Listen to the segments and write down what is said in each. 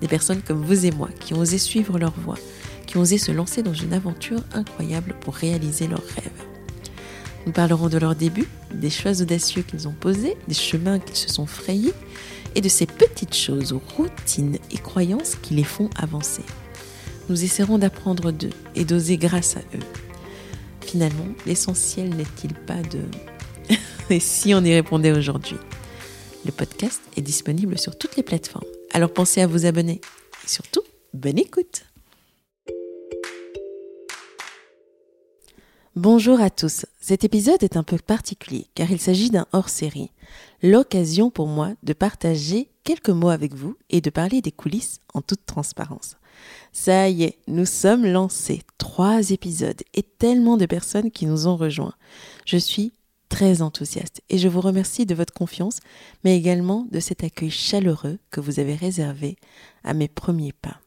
des personnes comme vous et moi qui ont osé suivre leur voie, qui ont osé se lancer dans une aventure incroyable pour réaliser leurs rêves. Nous parlerons de leurs débuts, des choix audacieux qu'ils ont posés, des chemins qu'ils se sont frayés et de ces petites choses, routines et croyances qui les font avancer. Nous essaierons d'apprendre d'eux et d'oser grâce à eux. Finalement, l'essentiel n'est-il pas de... et si on y répondait aujourd'hui? Le podcast est disponible sur toutes les plateformes alors pensez à vous abonner. Et surtout, bonne écoute Bonjour à tous. Cet épisode est un peu particulier car il s'agit d'un hors-série. L'occasion pour moi de partager quelques mots avec vous et de parler des coulisses en toute transparence. Ça y est, nous sommes lancés. Trois épisodes et tellement de personnes qui nous ont rejoints. Je suis très enthousiaste et je vous remercie de votre confiance, mais également de cet accueil chaleureux que vous avez réservé à mes premiers pas.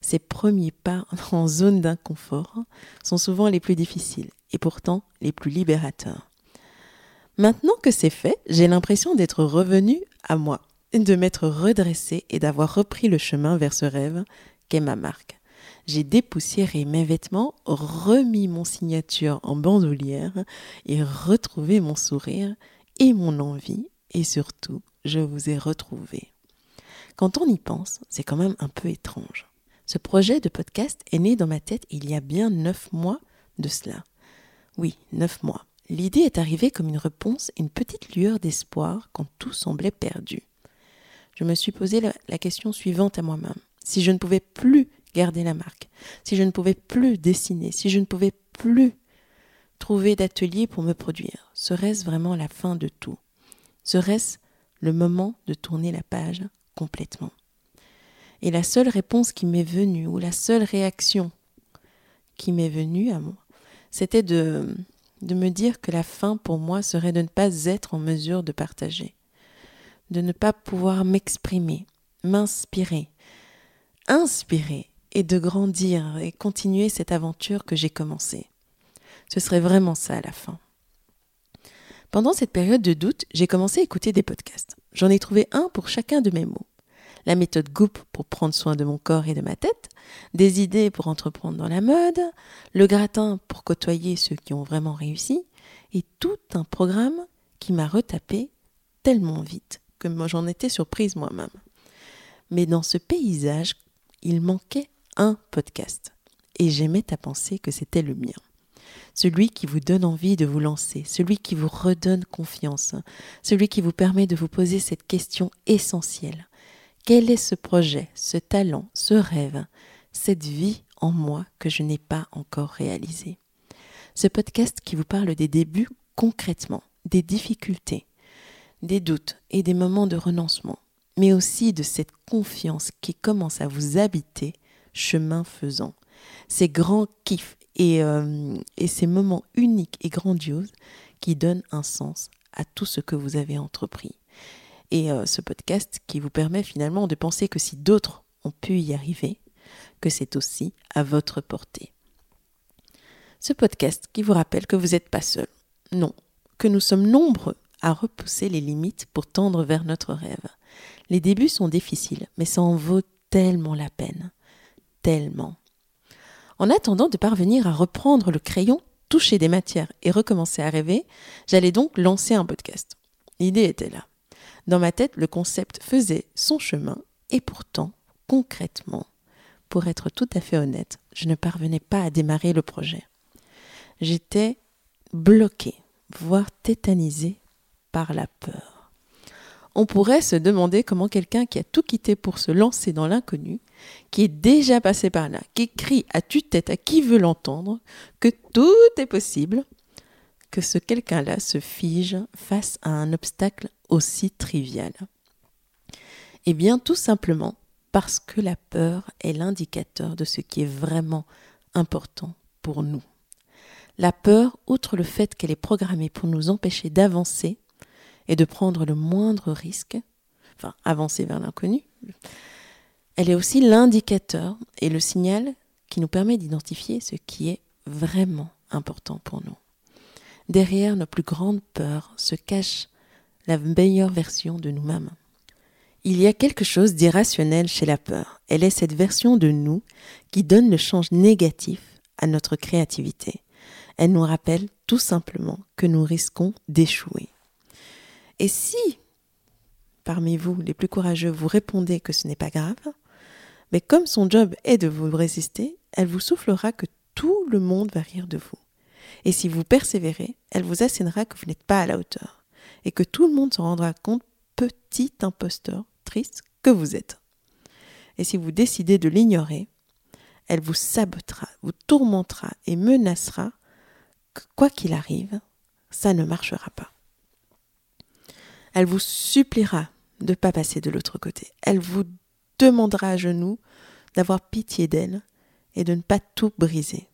Ces premiers pas en zone d'inconfort sont souvent les plus difficiles et pourtant les plus libérateurs. Maintenant que c'est fait, j'ai l'impression d'être revenu à moi, de m'être redressé et d'avoir repris le chemin vers ce rêve qu'est ma marque j'ai dépoussiéré mes vêtements, remis mon signature en bandoulière et retrouvé mon sourire et mon envie et surtout, je vous ai retrouvé. Quand on y pense, c'est quand même un peu étrange. Ce projet de podcast est né dans ma tête il y a bien neuf mois de cela. Oui, neuf mois. L'idée est arrivée comme une réponse, une petite lueur d'espoir quand tout semblait perdu. Je me suis posé la, la question suivante à moi-même. Si je ne pouvais plus garder la marque, si je ne pouvais plus dessiner, si je ne pouvais plus trouver d'atelier pour me produire, serait-ce vraiment la fin de tout? Serait-ce le moment de tourner la page complètement? Et la seule réponse qui m'est venue, ou la seule réaction qui m'est venue à moi, c'était de, de me dire que la fin pour moi serait de ne pas être en mesure de partager, de ne pas pouvoir m'exprimer, m'inspirer, inspirer et de grandir et continuer cette aventure que j'ai commencée. Ce serait vraiment ça à la fin. Pendant cette période de doute, j'ai commencé à écouter des podcasts. J'en ai trouvé un pour chacun de mes mots. La méthode Goop pour prendre soin de mon corps et de ma tête, des idées pour entreprendre dans la mode, le gratin pour côtoyer ceux qui ont vraiment réussi, et tout un programme qui m'a retapé tellement vite que j'en étais surprise moi-même. Mais dans ce paysage, il manquait un podcast. Et j'aimais à penser que c'était le mien. Celui qui vous donne envie de vous lancer, celui qui vous redonne confiance, celui qui vous permet de vous poser cette question essentielle. Quel est ce projet, ce talent, ce rêve, cette vie en moi que je n'ai pas encore réalisé Ce podcast qui vous parle des débuts concrètement, des difficultés, des doutes et des moments de renoncement, mais aussi de cette confiance qui commence à vous habiter chemin faisant. Ces grands kiffs et, euh, et ces moments uniques et grandioses qui donnent un sens à tout ce que vous avez entrepris. Et euh, ce podcast qui vous permet finalement de penser que si d'autres ont pu y arriver, que c'est aussi à votre portée. Ce podcast qui vous rappelle que vous n'êtes pas seul. Non, que nous sommes nombreux à repousser les limites pour tendre vers notre rêve. Les débuts sont difficiles, mais ça en vaut tellement la peine tellement. En attendant de parvenir à reprendre le crayon, toucher des matières et recommencer à rêver, j'allais donc lancer un podcast. L'idée était là. Dans ma tête, le concept faisait son chemin et pourtant, concrètement, pour être tout à fait honnête, je ne parvenais pas à démarrer le projet. J'étais bloqué, voire tétanisé par la peur. On pourrait se demander comment quelqu'un qui a tout quitté pour se lancer dans l'inconnu, qui est déjà passé par là, qui crie à tue-tête à qui veut l'entendre, que tout est possible, que ce quelqu'un-là se fige face à un obstacle aussi trivial. Eh bien, tout simplement Parce que la peur est l'indicateur de ce qui est vraiment important pour nous. La peur, outre le fait qu'elle est programmée pour nous empêcher d'avancer et de prendre le moindre risque, enfin avancer vers l'inconnu, elle est aussi l'indicateur et le signal qui nous permet d'identifier ce qui est vraiment important pour nous. Derrière nos plus grandes peurs se cache la meilleure version de nous-mêmes. Il y a quelque chose d'irrationnel chez la peur. Elle est cette version de nous qui donne le change négatif à notre créativité. Elle nous rappelle tout simplement que nous risquons d'échouer. Et si, parmi vous, les plus courageux, vous répondez que ce n'est pas grave, mais comme son job est de vous résister, elle vous soufflera que tout le monde va rire de vous. Et si vous persévérez, elle vous assénera que vous n'êtes pas à la hauteur, et que tout le monde se rendra compte, petit imposteur triste que vous êtes. Et si vous décidez de l'ignorer, elle vous sabotera, vous tourmentera et menacera quoi qu'il arrive, ça ne marchera pas. Elle vous suppliera de ne pas passer de l'autre côté. Elle vous demandera à genoux d'avoir pitié d'elle et de ne pas tout briser.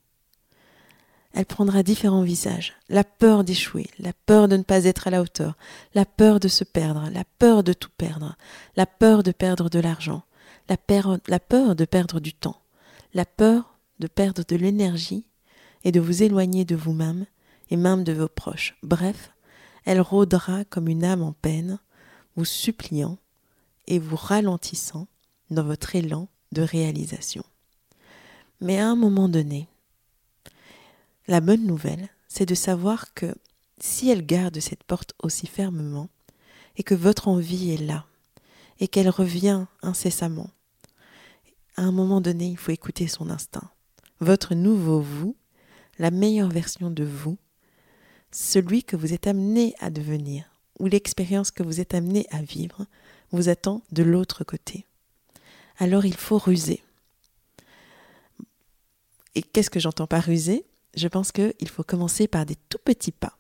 Elle prendra différents visages. La peur d'échouer, la peur de ne pas être à la hauteur, la peur de se perdre, la peur de tout perdre, la peur de perdre de l'argent, la, la peur de perdre du temps, la peur de perdre de l'énergie et de vous éloigner de vous-même et même de vos proches. Bref, elle rôdera comme une âme en peine, vous suppliant et vous ralentissant dans votre élan de réalisation. Mais à un moment donné, la bonne nouvelle, c'est de savoir que si elle garde cette porte aussi fermement, et que votre envie est là, et qu'elle revient incessamment, à un moment donné, il faut écouter son instinct. Votre nouveau vous la meilleure version de vous, celui que vous êtes amené à devenir, ou l'expérience que vous êtes amené à vivre, vous attend de l'autre côté. Alors il faut ruser. Et qu'est-ce que j'entends par ruser? Je pense qu'il faut commencer par des tout petits pas.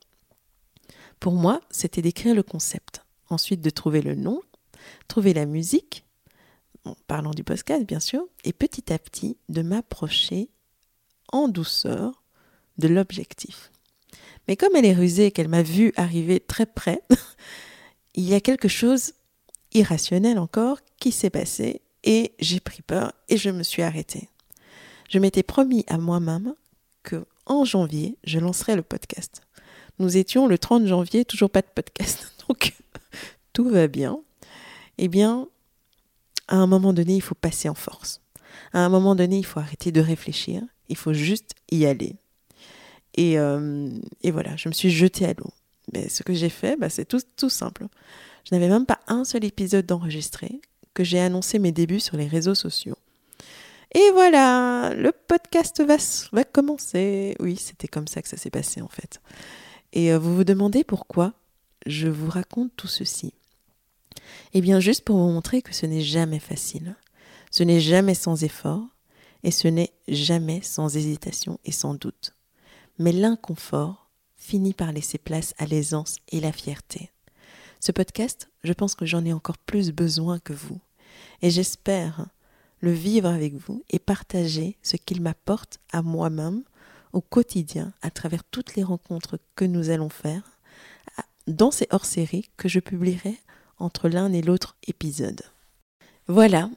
Pour moi, c'était d'écrire le concept, ensuite de trouver le nom, trouver la musique, en parlant du podcast bien sûr, et petit à petit de m'approcher en douceur de l'objectif. Mais comme elle est rusée qu'elle m'a vu arriver très près, il y a quelque chose irrationnel encore qui s'est passé et j'ai pris peur et je me suis arrêtée. Je m'étais promis à moi-même que en janvier, je lancerai le podcast. Nous étions le 30 janvier, toujours pas de podcast. Donc tout va bien. Eh bien, à un moment donné, il faut passer en force. À un moment donné, il faut arrêter de réfléchir. Il faut juste y aller. Euh, et, voilà, je me suis jetée à l'eau. Mais ce que j'ai fait, bah, c'est tout, simple. Je n'avais même pas un seul épisode d'enregistré, que j'ai annoncé mes débuts sur les réseaux sociaux. Et voilà, le podcast va, va commencer. Oui, c'était comme ça que ça s'est passé en fait. Et euh, vous vous demandez pourquoi je vous raconte tout ceci. Eh bien, juste pour vous montrer que ce n'est jamais facile, ce n'est jamais sans effort, et ce n'est jamais sans hésitation et sans doute mais l'inconfort finit par laisser place à l'aisance et la fierté. Ce podcast, je pense que j'en ai encore plus besoin que vous, et j'espère le vivre avec vous et partager ce qu'il m'apporte à moi-même au quotidien à travers toutes les rencontres que nous allons faire dans ces hors-séries que je publierai entre l'un et l'autre épisode. Voilà,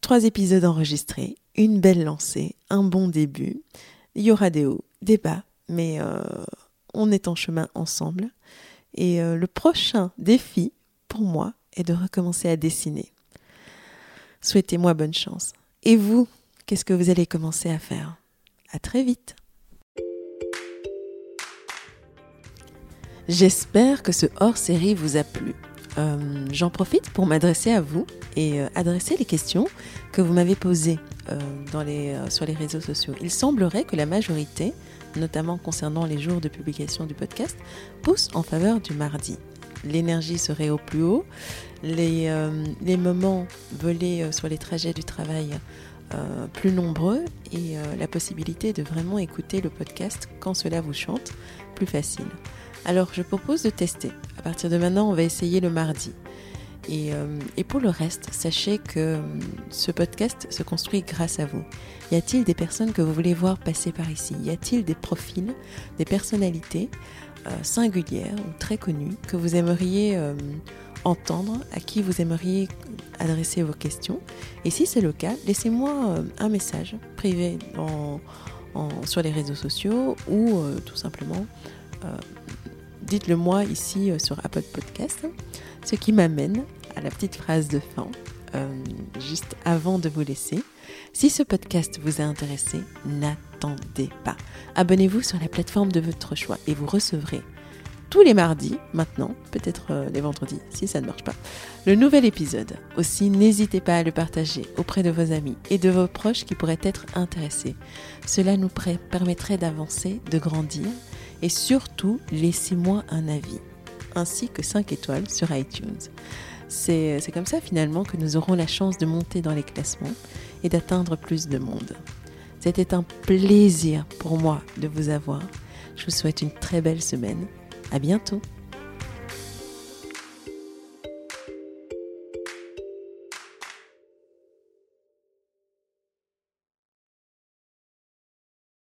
trois épisodes enregistrés, une belle lancée, un bon début. Il y aura des hauts, des bas, mais euh, on est en chemin ensemble. Et euh, le prochain défi pour moi est de recommencer à dessiner. Souhaitez-moi bonne chance. Et vous, qu'est-ce que vous allez commencer à faire? À très vite. J'espère que ce hors-série vous a plu. Euh, j'en profite pour m'adresser à vous et adresser les questions que vous m'avez posées les, sur les réseaux sociaux. Il semblerait que la majorité notamment concernant les jours de publication du podcast, pousse en faveur du mardi. L'énergie serait au plus haut, les, euh, moments volés euh, sur les trajets du travail euh, plus nombreux et la possibilité de vraiment écouter le podcast quand cela vous chante plus facile. Alors je propose de tester. À partir de maintenant, on va essayer le mardi. Et, euh, pour le reste, sachez que euh, ce podcast se construit grâce à vous. Y a-t-il des personnes que vous voulez voir passer par ici? Y a-t-il des profils, des personnalités euh, singulières ou très connues que vous aimeriez entendre, à qui vous aimeriez adresser vos questions? Et si c'est le cas, laissez-moi un message privé sur les réseaux sociaux ou tout simplement dites-le moi ici sur Apple Podcast. Ce qui m'amène à la petite phrase de fin, euh, juste avant de vous laisser. Si ce podcast vous a intéressé, n'attendez pas. Abonnez-vous sur la plateforme de votre choix et vous recevrez tous les mardis, maintenant, peut-être euh, les vendredis, si ça ne marche pas, le nouvel épisode. Aussi, n'hésitez pas à le partager auprès de vos amis et de vos proches qui pourraient être intéressés. Cela nous permettrait d'avancer, de grandir et surtout, laissez-moi un avis ainsi que 5 étoiles sur iTunes. C'est comme ça finalement que nous aurons la chance de monter dans les classements et d'atteindre plus de monde. C'était un plaisir pour moi de vous avoir. Je vous souhaite une très belle semaine. À bientôt.